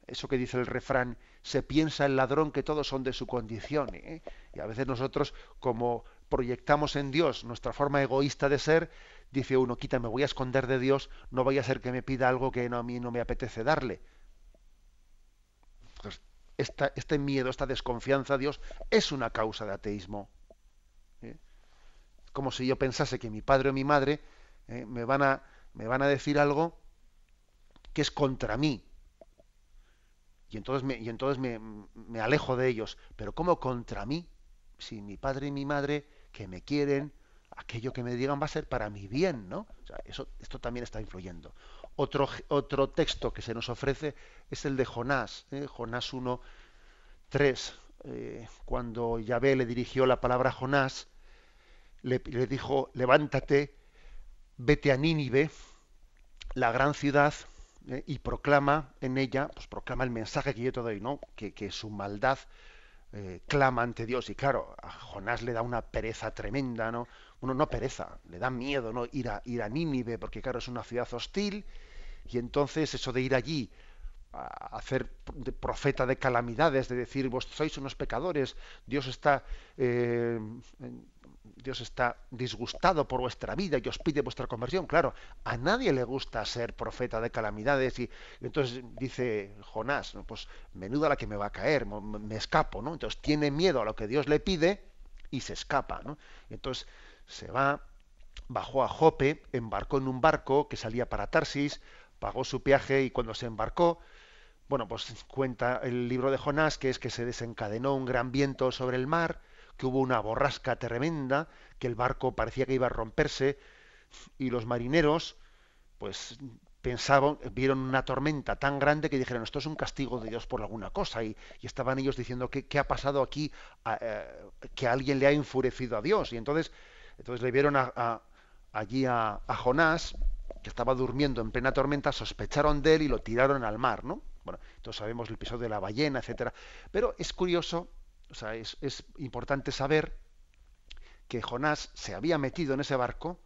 A: ¿Eh? Eso que dice el refrán, se piensa el ladrón que todos son de su condición. ¿eh? Y a veces nosotros, como proyectamos en Dios nuestra forma egoísta de ser, dice uno, quita, me voy a esconder de Dios, no vaya a ser que me pida algo que a mí no me apetece darle. Este miedo, esta desconfianza a Dios es una causa de ateísmo. ¿eh? Como si yo pensase que mi padre o mi madre me, van a, me van a decir algo que es contra mí. Y entonces, me, y entonces me, alejo de ellos. Pero ¿cómo contra mí? Si mi padre y mi madre, que me quieren, aquello que me digan va a ser para mi bien, ¿no? eso, esto también está influyendo. Otro, otro texto que se nos ofrece es el de Jonás, ¿eh? Jonás 1, 3. Eh, cuando Yahvé le dirigió la palabra a Jonás, le, le dijo, levántate, vete a Nínive, la gran ciudad, eh, y proclama en ella, pues proclama el mensaje que yo te doy, ¿no? Que, su maldad eh, clama ante Dios. Y claro, a Jonás le da una pereza tremenda, ¿no? Uno no pereza, le da miedo, ¿no? Ir a, ir a Nínive, porque claro, es una ciudad hostil, y entonces eso de ir allí a hacer de profeta de calamidades, de decir, vos sois unos pecadores, Dios está eh, Dios está disgustado por vuestra vida y os pide vuestra conversión. Claro, a nadie le gusta ser profeta de calamidades y, entonces dice Jonás, pues menuda la que me va a caer, me escapo, ¿no? Entonces tiene miedo a lo que Dios le pide y se escapa, ¿no? entonces se va, bajó a Jope, embarcó en un barco que salía para Tarsis, pagó su viaje y cuando se embarcó, bueno, pues cuenta el libro de Jonás que es que se desencadenó un gran viento sobre el mar, que hubo una borrasca tremenda, que el barco parecía que iba a romperse y los marineros pues pensaban, vieron una tormenta tan grande que dijeron, esto es un castigo de Dios por alguna cosa. Y, estaban ellos diciendo, ¿qué, ¿qué, ha pasado aquí? Eh, que alguien le ha enfurecido a Dios. Y entonces, entonces le vieron allí a, a, Jonás, que estaba durmiendo en plena tormenta, sospecharon de él y lo tiraron al mar, ¿no? Bueno, entonces sabemos el episodio de la ballena, etcétera. Pero es curioso o sea, es, importante saber que Jonás se había metido en ese barco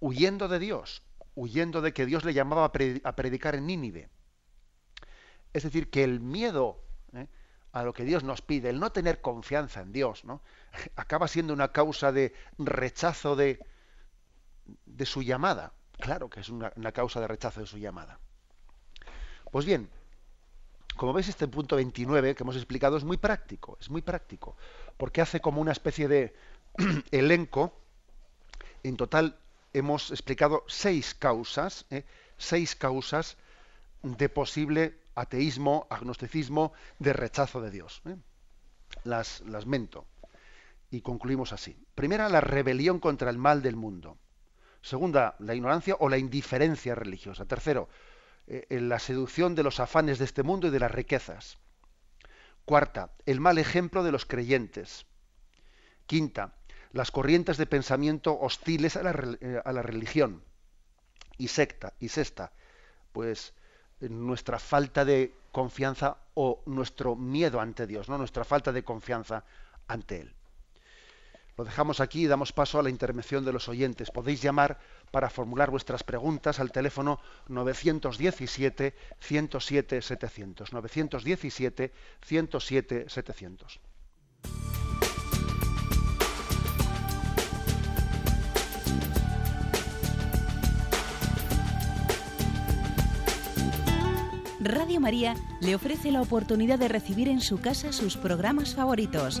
A: huyendo de Dios, huyendo de que Dios le llamaba a predicar en Nínive. Es decir, que el miedo ¿eh? a lo que Dios nos pide, el no tener confianza en Dios, ¿no? acaba siendo una causa de rechazo de, de su llamada. Claro que es una causa de rechazo de su llamada. Pues bien, como veis, este punto 29 que hemos explicado es muy práctico, es muy práctico, porque hace como una especie de elenco. En total hemos explicado seis causas, ¿eh? seis causas de posible ateísmo, agnosticismo, de rechazo de Dios. ¿eh? Las, las mento. Y concluimos así. Primera, la rebelión contra el mal del mundo. Segunda, la ignorancia o la indiferencia religiosa. Tercero, en la seducción de los afanes de este mundo y de las riquezas. Cuarta, el mal ejemplo de los creyentes. Quinta, las corrientes de pensamiento hostiles a la, eh, religión. Y, secta, y sexta, pues nuestra falta de confianza o nuestro miedo ante Dios, ¿no? nuestra falta de confianza ante Él. Lo dejamos aquí y damos paso a la intervención de los oyentes. Podéis llamar para formular vuestras preguntas al teléfono 917 107 700. 917 107 700.
C: Radio María le ofrece la oportunidad de recibir en su casa sus programas favoritos.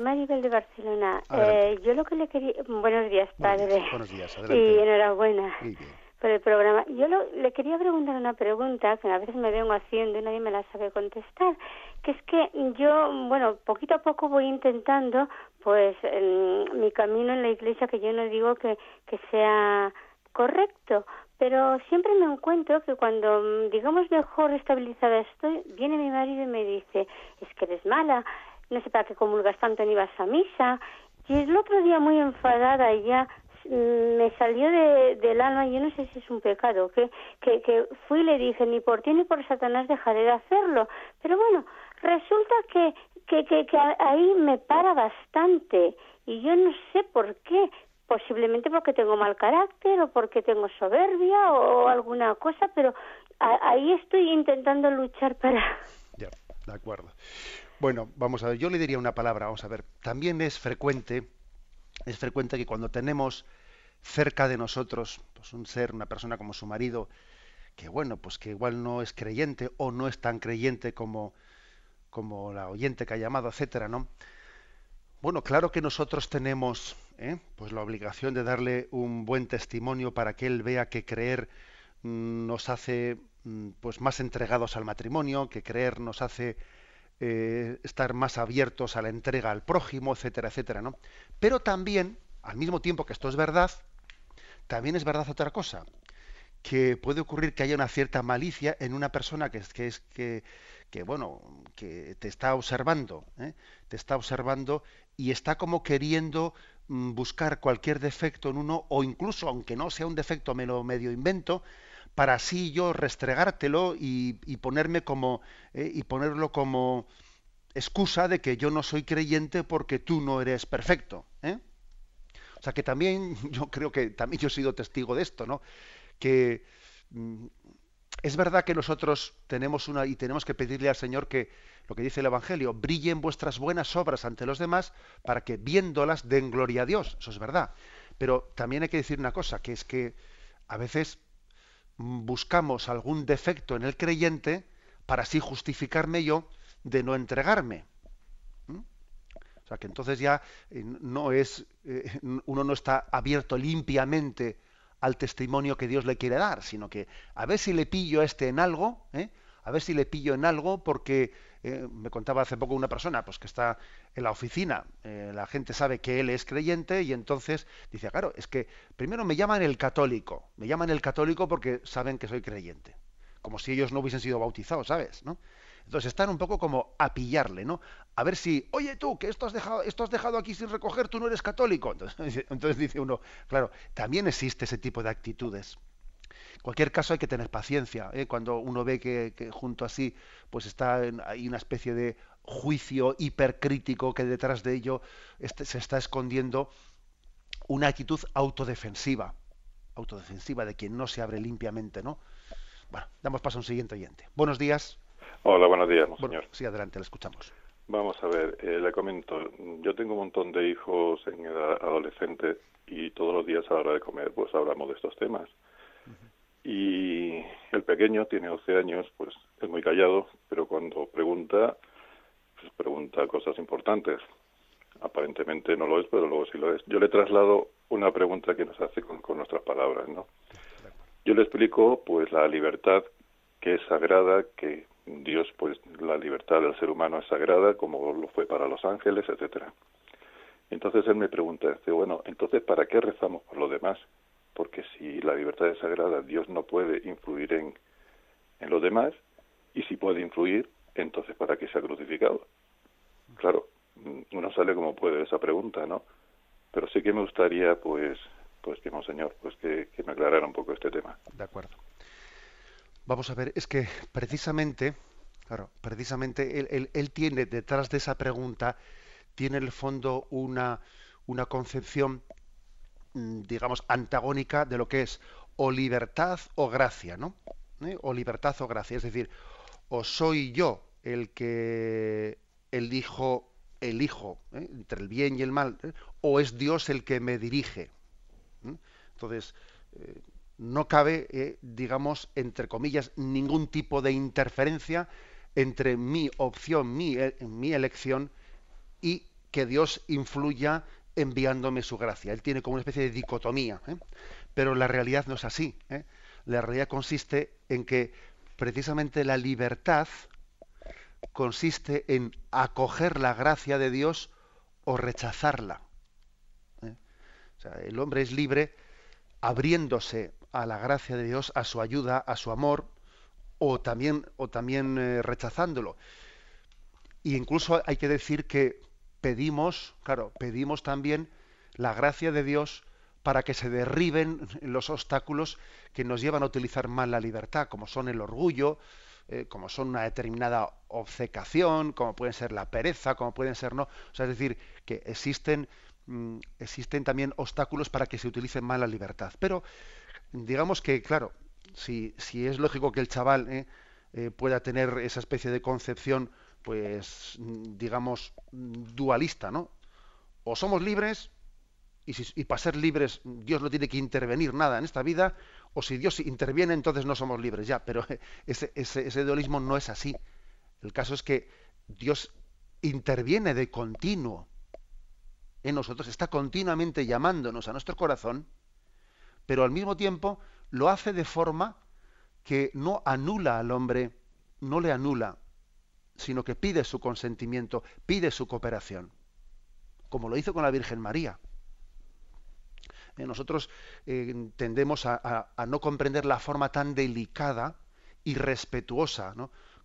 D: Maribel de Barcelona. Eh, yo lo que le quería... Buenos días, padre.
A: Buenos días,
D: adelante. Y enhorabuena por el programa. Yo le quería preguntar una pregunta que a veces me vengo haciendo y nadie me la sabe contestar, que es que yo, bueno, poquito a poco voy intentando, pues, en mi camino en la iglesia, que yo no digo que, que sea correcto, pero siempre me encuentro que cuando, digamos, mejor estabilizada estoy, viene mi marido y me dice, es que eres mala, no sé para qué comulgas tanto ni vas a misa. Y el otro día muy enfadada ya mm, me salió de, del alma, yo no sé si es un pecado, que, que, fui y le dije, ni por ti ni por Satanás dejaré de hacerlo. Pero bueno, resulta que, que, que, que ahí me para bastante y yo no sé por qué, posiblemente porque tengo mal carácter o porque tengo soberbia o alguna cosa, pero ahí estoy intentando luchar para...
A: Ya, de acuerdo. Bueno, vamos a ver, yo le diría una palabra, vamos a ver. También es frecuente, es frecuente que cuando tenemos cerca de nosotros, pues un ser, una persona como su marido, que bueno, pues que igual no es creyente o no es tan creyente como, como la oyente que ha llamado, etcétera, ¿no? Bueno, claro que nosotros tenemos ¿eh? pues la obligación de darle un buen testimonio para que él vea que creer mm, nos hace mm, pues más entregados al matrimonio, que creer nos hace eh, estar más abiertos a la entrega al prójimo, etcétera, etcétera, ¿no? Pero también, al mismo tiempo que esto es verdad, también es verdad otra cosa, que puede ocurrir que haya una cierta malicia en una persona que es que, es, que, que bueno, que te está observando, ¿eh? te está observando y está como queriendo mm, buscar cualquier defecto en uno o incluso aunque no sea un defecto me medio invento para así yo restregártelo y, ponerme como eh, y ponerlo como excusa de que yo no soy creyente porque tú no eres perfecto. ¿eh? O sea que también yo creo que también yo he sido testigo de esto, ¿no? Que mm, es verdad que nosotros tenemos una y tenemos que pedirle al Señor que lo que dice el Evangelio, brillen vuestras buenas obras ante los demás para que viéndolas den gloria a Dios. Eso es verdad. Pero también hay que decir una cosa, que es que a veces buscamos algún defecto en el creyente para así justificarme yo de no entregarme. ¿Mm? O sea que entonces ya eh, no es, eh, uno no está abierto limpiamente al testimonio que Dios le quiere dar, sino que a ver si le pillo a este en algo, ¿eh? a ver si le pillo en algo porque eh, me contaba hace poco una persona pues que está en la oficina, eh, la gente sabe que él es creyente y entonces dice, claro, es que primero me llaman el católico, me llaman el católico porque saben que soy creyente, como si ellos no hubiesen sido bautizados, ¿sabes? ¿no? Entonces están un poco como a pillarle, ¿no? A ver si, oye tú, que esto has dejado, esto has dejado aquí sin recoger, tú no eres católico. Entonces, entonces dice uno, claro, también existe ese tipo de actitudes cualquier caso hay que tener paciencia. ¿eh? Cuando uno ve que, junto así, pues está hay una especie de juicio hipercrítico que detrás de ello este, se está escondiendo una actitud autodefensiva, autodefensiva de quien no se abre limpiamente, ¿no? Bueno, damos paso a un siguiente oyente. Buenos días.
E: Hola, buenos días, señor.
A: sí, adelante, le escuchamos.
E: Vamos a ver, eh, le comento, yo tengo un montón de hijos en edad adolescente y todos los días a la hora de comer pues hablamos de estos temas. Y el pequeño tiene 12 años, pues es muy callado, pero cuando pregunta, pues pregunta cosas importantes. Aparentemente no lo es, pero luego sí lo es. Yo le traslado una pregunta que nos hace con, con nuestras palabras, ¿no? Yo le explico, pues, la libertad que es sagrada, que Dios, pues la libertad del ser humano es sagrada, como lo fue para los ángeles, etcétera. Entonces él me pregunta, dice, bueno, entonces ¿para qué rezamos por los demás? Porque si la libertad es sagrada, Dios no puede influir en, en los demás, y si puede influir, entonces ¿para qué se ha crucificado? Claro, uno sale como puede esa pregunta, ¿no? Pero sí que me gustaría, pues, pues que Monseñor, pues que, que me aclarara un poco este tema.
A: De acuerdo. Vamos a ver, es que precisamente, claro, precisamente él, tiene detrás de esa pregunta, tiene en el fondo una, una concepción, mm, digamos, antagónica de lo que es o libertad o gracia, ¿no? ¿Eh? O libertad o gracia. Es decir, o soy yo el que elijo, elijo ¿eh? entre el bien y el mal, ¿eh? o es Dios el que me dirige. Entonces, no cabe, digamos, entre comillas, ningún tipo de interferencia entre mi opción, mi, mi, elección y que Dios influya enviándome su gracia. Él tiene como una especie de dicotomía, ¿eh? pero la realidad no es así. La realidad consiste en que precisamente la libertad consiste en acoger la gracia de Dios o rechazarla. Sea, el hombre es libre abriéndose a la gracia de Dios, a su ayuda, a su amor, o también, o también eh, rechazándolo. Y incluso hay que decir que pedimos, claro, pedimos también la gracia de Dios para que se derriben los obstáculos que nos llevan a utilizar mal la libertad, como son el orgullo, eh, como son una determinada obcecación, como pueden ser la pereza, como pueden ser no. Es decir, que existen, mm, existen también obstáculos para que se utilice mal la libertad. Pero digamos que, claro, si, si es lógico que el chaval eh, eh, pueda tener esa especie de concepción, pues, digamos, dualista, ¿no? O somos libres, y, para ser libres Dios no tiene que intervenir nada en esta vida, o si Dios interviene, entonces no somos libres ya. Pero ese dualismo no es así. El caso es que Dios interviene de continuo en nosotros, está continuamente llamándonos a nuestro corazón pero al mismo tiempo lo hace de forma que no anula al hombre, no le anula, sino que pide su consentimiento, pide su cooperación, como lo hizo con la Virgen María. Eh, nosotros eh, tendemos a, no comprender la forma tan delicada y respetuosa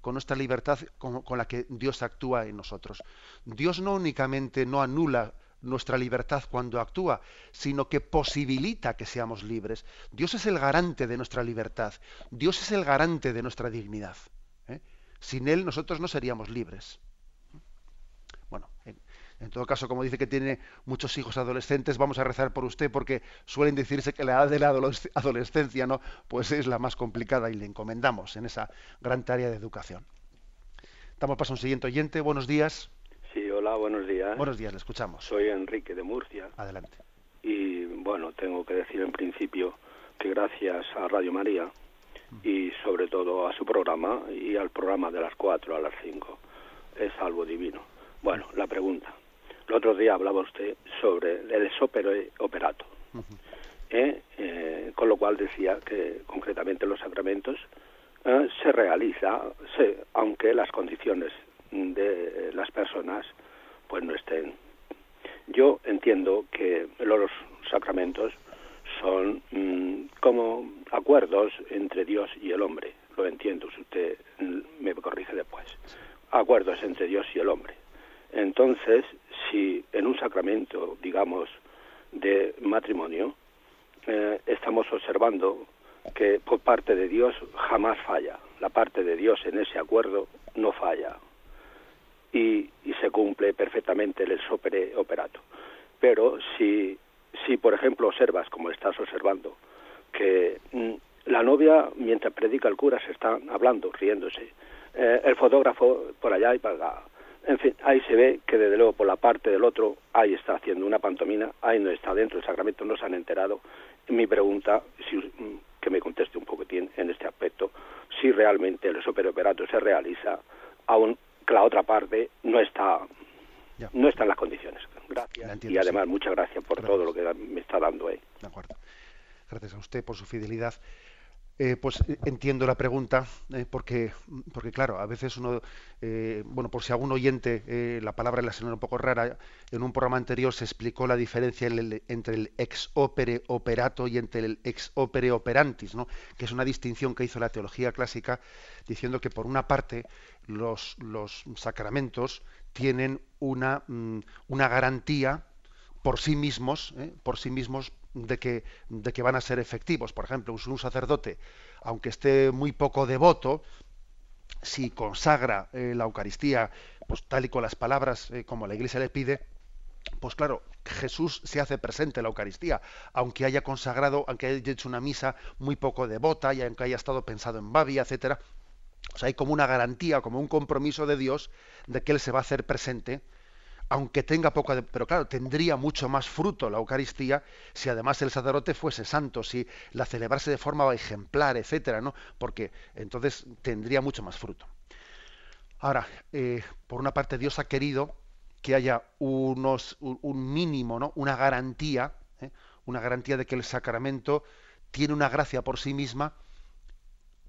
A: con nuestra libertad con la que Dios actúa en nosotros. Dios no únicamente no anula nuestra libertad cuando actúa, sino que posibilita que seamos libres. Dios es el garante de nuestra libertad, Dios es el garante de nuestra dignidad. Sin Él nosotros no seríamos libres. Bueno, en, todo caso, como dice que tiene muchos hijos adolescentes, vamos a rezar por usted porque suelen decirse que la edad de la adolescencia no, pues es la más complicada y le encomendamos en esa gran tarea de educación. Damos paso a un siguiente oyente. Buenos días.
F: Sí, hola, buenos días.
A: Buenos días, le escuchamos.
F: Soy Enrique de Murcia.
A: Adelante.
F: Y bueno, tengo que decir en principio que gracias a Radio María y sobre todo a su programa y al programa de las 4 a las 5 es algo divino. Bueno, la pregunta. El otro día hablaba usted sobre el sopere operato, ¿eh? Eh, con lo cual decía que concretamente los sacramentos eh, se realiza, se, aunque las condiciones de las personas pues no estén. Yo entiendo que los sacramentos son mm, como acuerdos entre Dios y el hombre. Lo entiendo, si usted me corrige después. Acuerdos entre Dios y el hombre. Entonces, si en un sacramento, digamos, de matrimonio, eh, estamos observando que por parte de Dios jamás falla. La parte de Dios en ese acuerdo no falla y, se cumple perfectamente el sopere operato. Pero si, si, por ejemplo, observas, como estás observando, que mm, la novia, mientras predica el cura, se está hablando, riéndose, eh, el fotógrafo por allá y para acá, En fin, ahí se ve que desde luego por la parte del otro, ahí está haciendo una pantomina, ahí no está dentro del sacramento, no se han enterado. Mi pregunta, si, mm, que me conteste un poquitín en este aspecto, si realmente el superoperato se realiza, aun que la otra parte no está, no está en las condiciones. Gracias. y además, muchas gracias por todo lo que me está dando ahí.
A: De acuerdo. Gracias a usted por su fidelidad. Eh, pues eh, entiendo la pregunta, eh, porque, porque claro, a veces uno, bueno, por si algún oyente la palabra la suena un poco rara, en un programa anterior se explicó la diferencia entre el ex opere operato y entre el ex opere operantis, ¿no? que es una distinción que hizo la teología clásica, diciendo que por una parte los, los sacramentos tienen una, mm, una garantía por sí mismos, por sí mismos de que, de que van a ser efectivos. Por ejemplo, un sacerdote, aunque esté muy poco devoto, si consagra eh, la Eucaristía, pues tal y con las palabras eh, como la Iglesia le pide, pues claro, Jesús se hace presente en la Eucaristía, aunque haya consagrado, aunque haya hecho una misa muy poco devota y aunque haya estado pensado en Babia, etcétera. O sea, hay como una garantía, como un compromiso de Dios de que Él se va a hacer presente aunque tenga poco, pero claro, tendría mucho más fruto la Eucaristía si además el sacerdote fuese santo, si la celebrase de forma ejemplar, etcétera, ¿no? Porque entonces tendría mucho más fruto. Ahora, eh, por una parte, Dios ha querido que haya unos, un, mínimo, ¿no? Una garantía, ¿eh? una garantía de que el sacramento tiene una gracia por sí misma,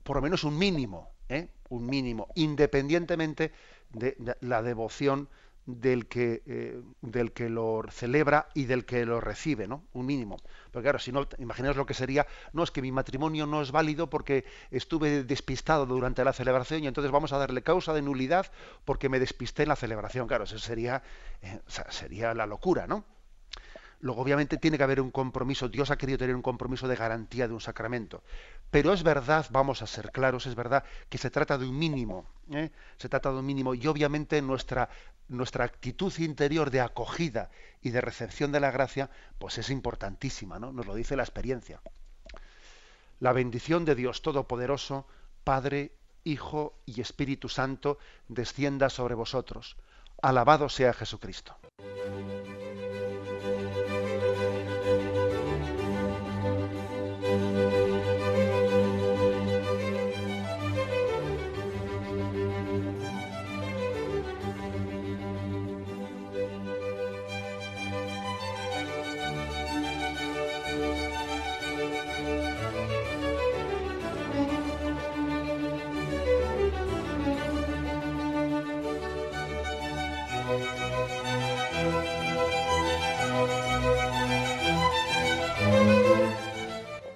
A: por lo menos un mínimo, ¿eh? un mínimo, independientemente de la devoción del que, eh, del que lo celebra y del que lo recibe, ¿no? Un mínimo. Pero claro, si no, imaginaos lo que sería, no es que mi matrimonio no es válido porque estuve despistado durante la celebración y entonces vamos a darle causa de nulidad porque me despisté en la celebración. Claro, eso sería, eh, sería la locura, ¿no? Luego, obviamente, tiene que haber un compromiso. Dios ha querido tener un compromiso de garantía de un sacramento. Pero es verdad, vamos a ser claros, es verdad que se trata de un mínimo. ¿eh? Se trata de un mínimo. Y obviamente nuestra, nuestra actitud interior de acogida y de recepción de la gracia, pues es importantísima, ¿no? Nos lo dice la experiencia. La bendición de Dios Todopoderoso, Padre, Hijo y Espíritu Santo, descienda sobre vosotros. Alabado sea Jesucristo.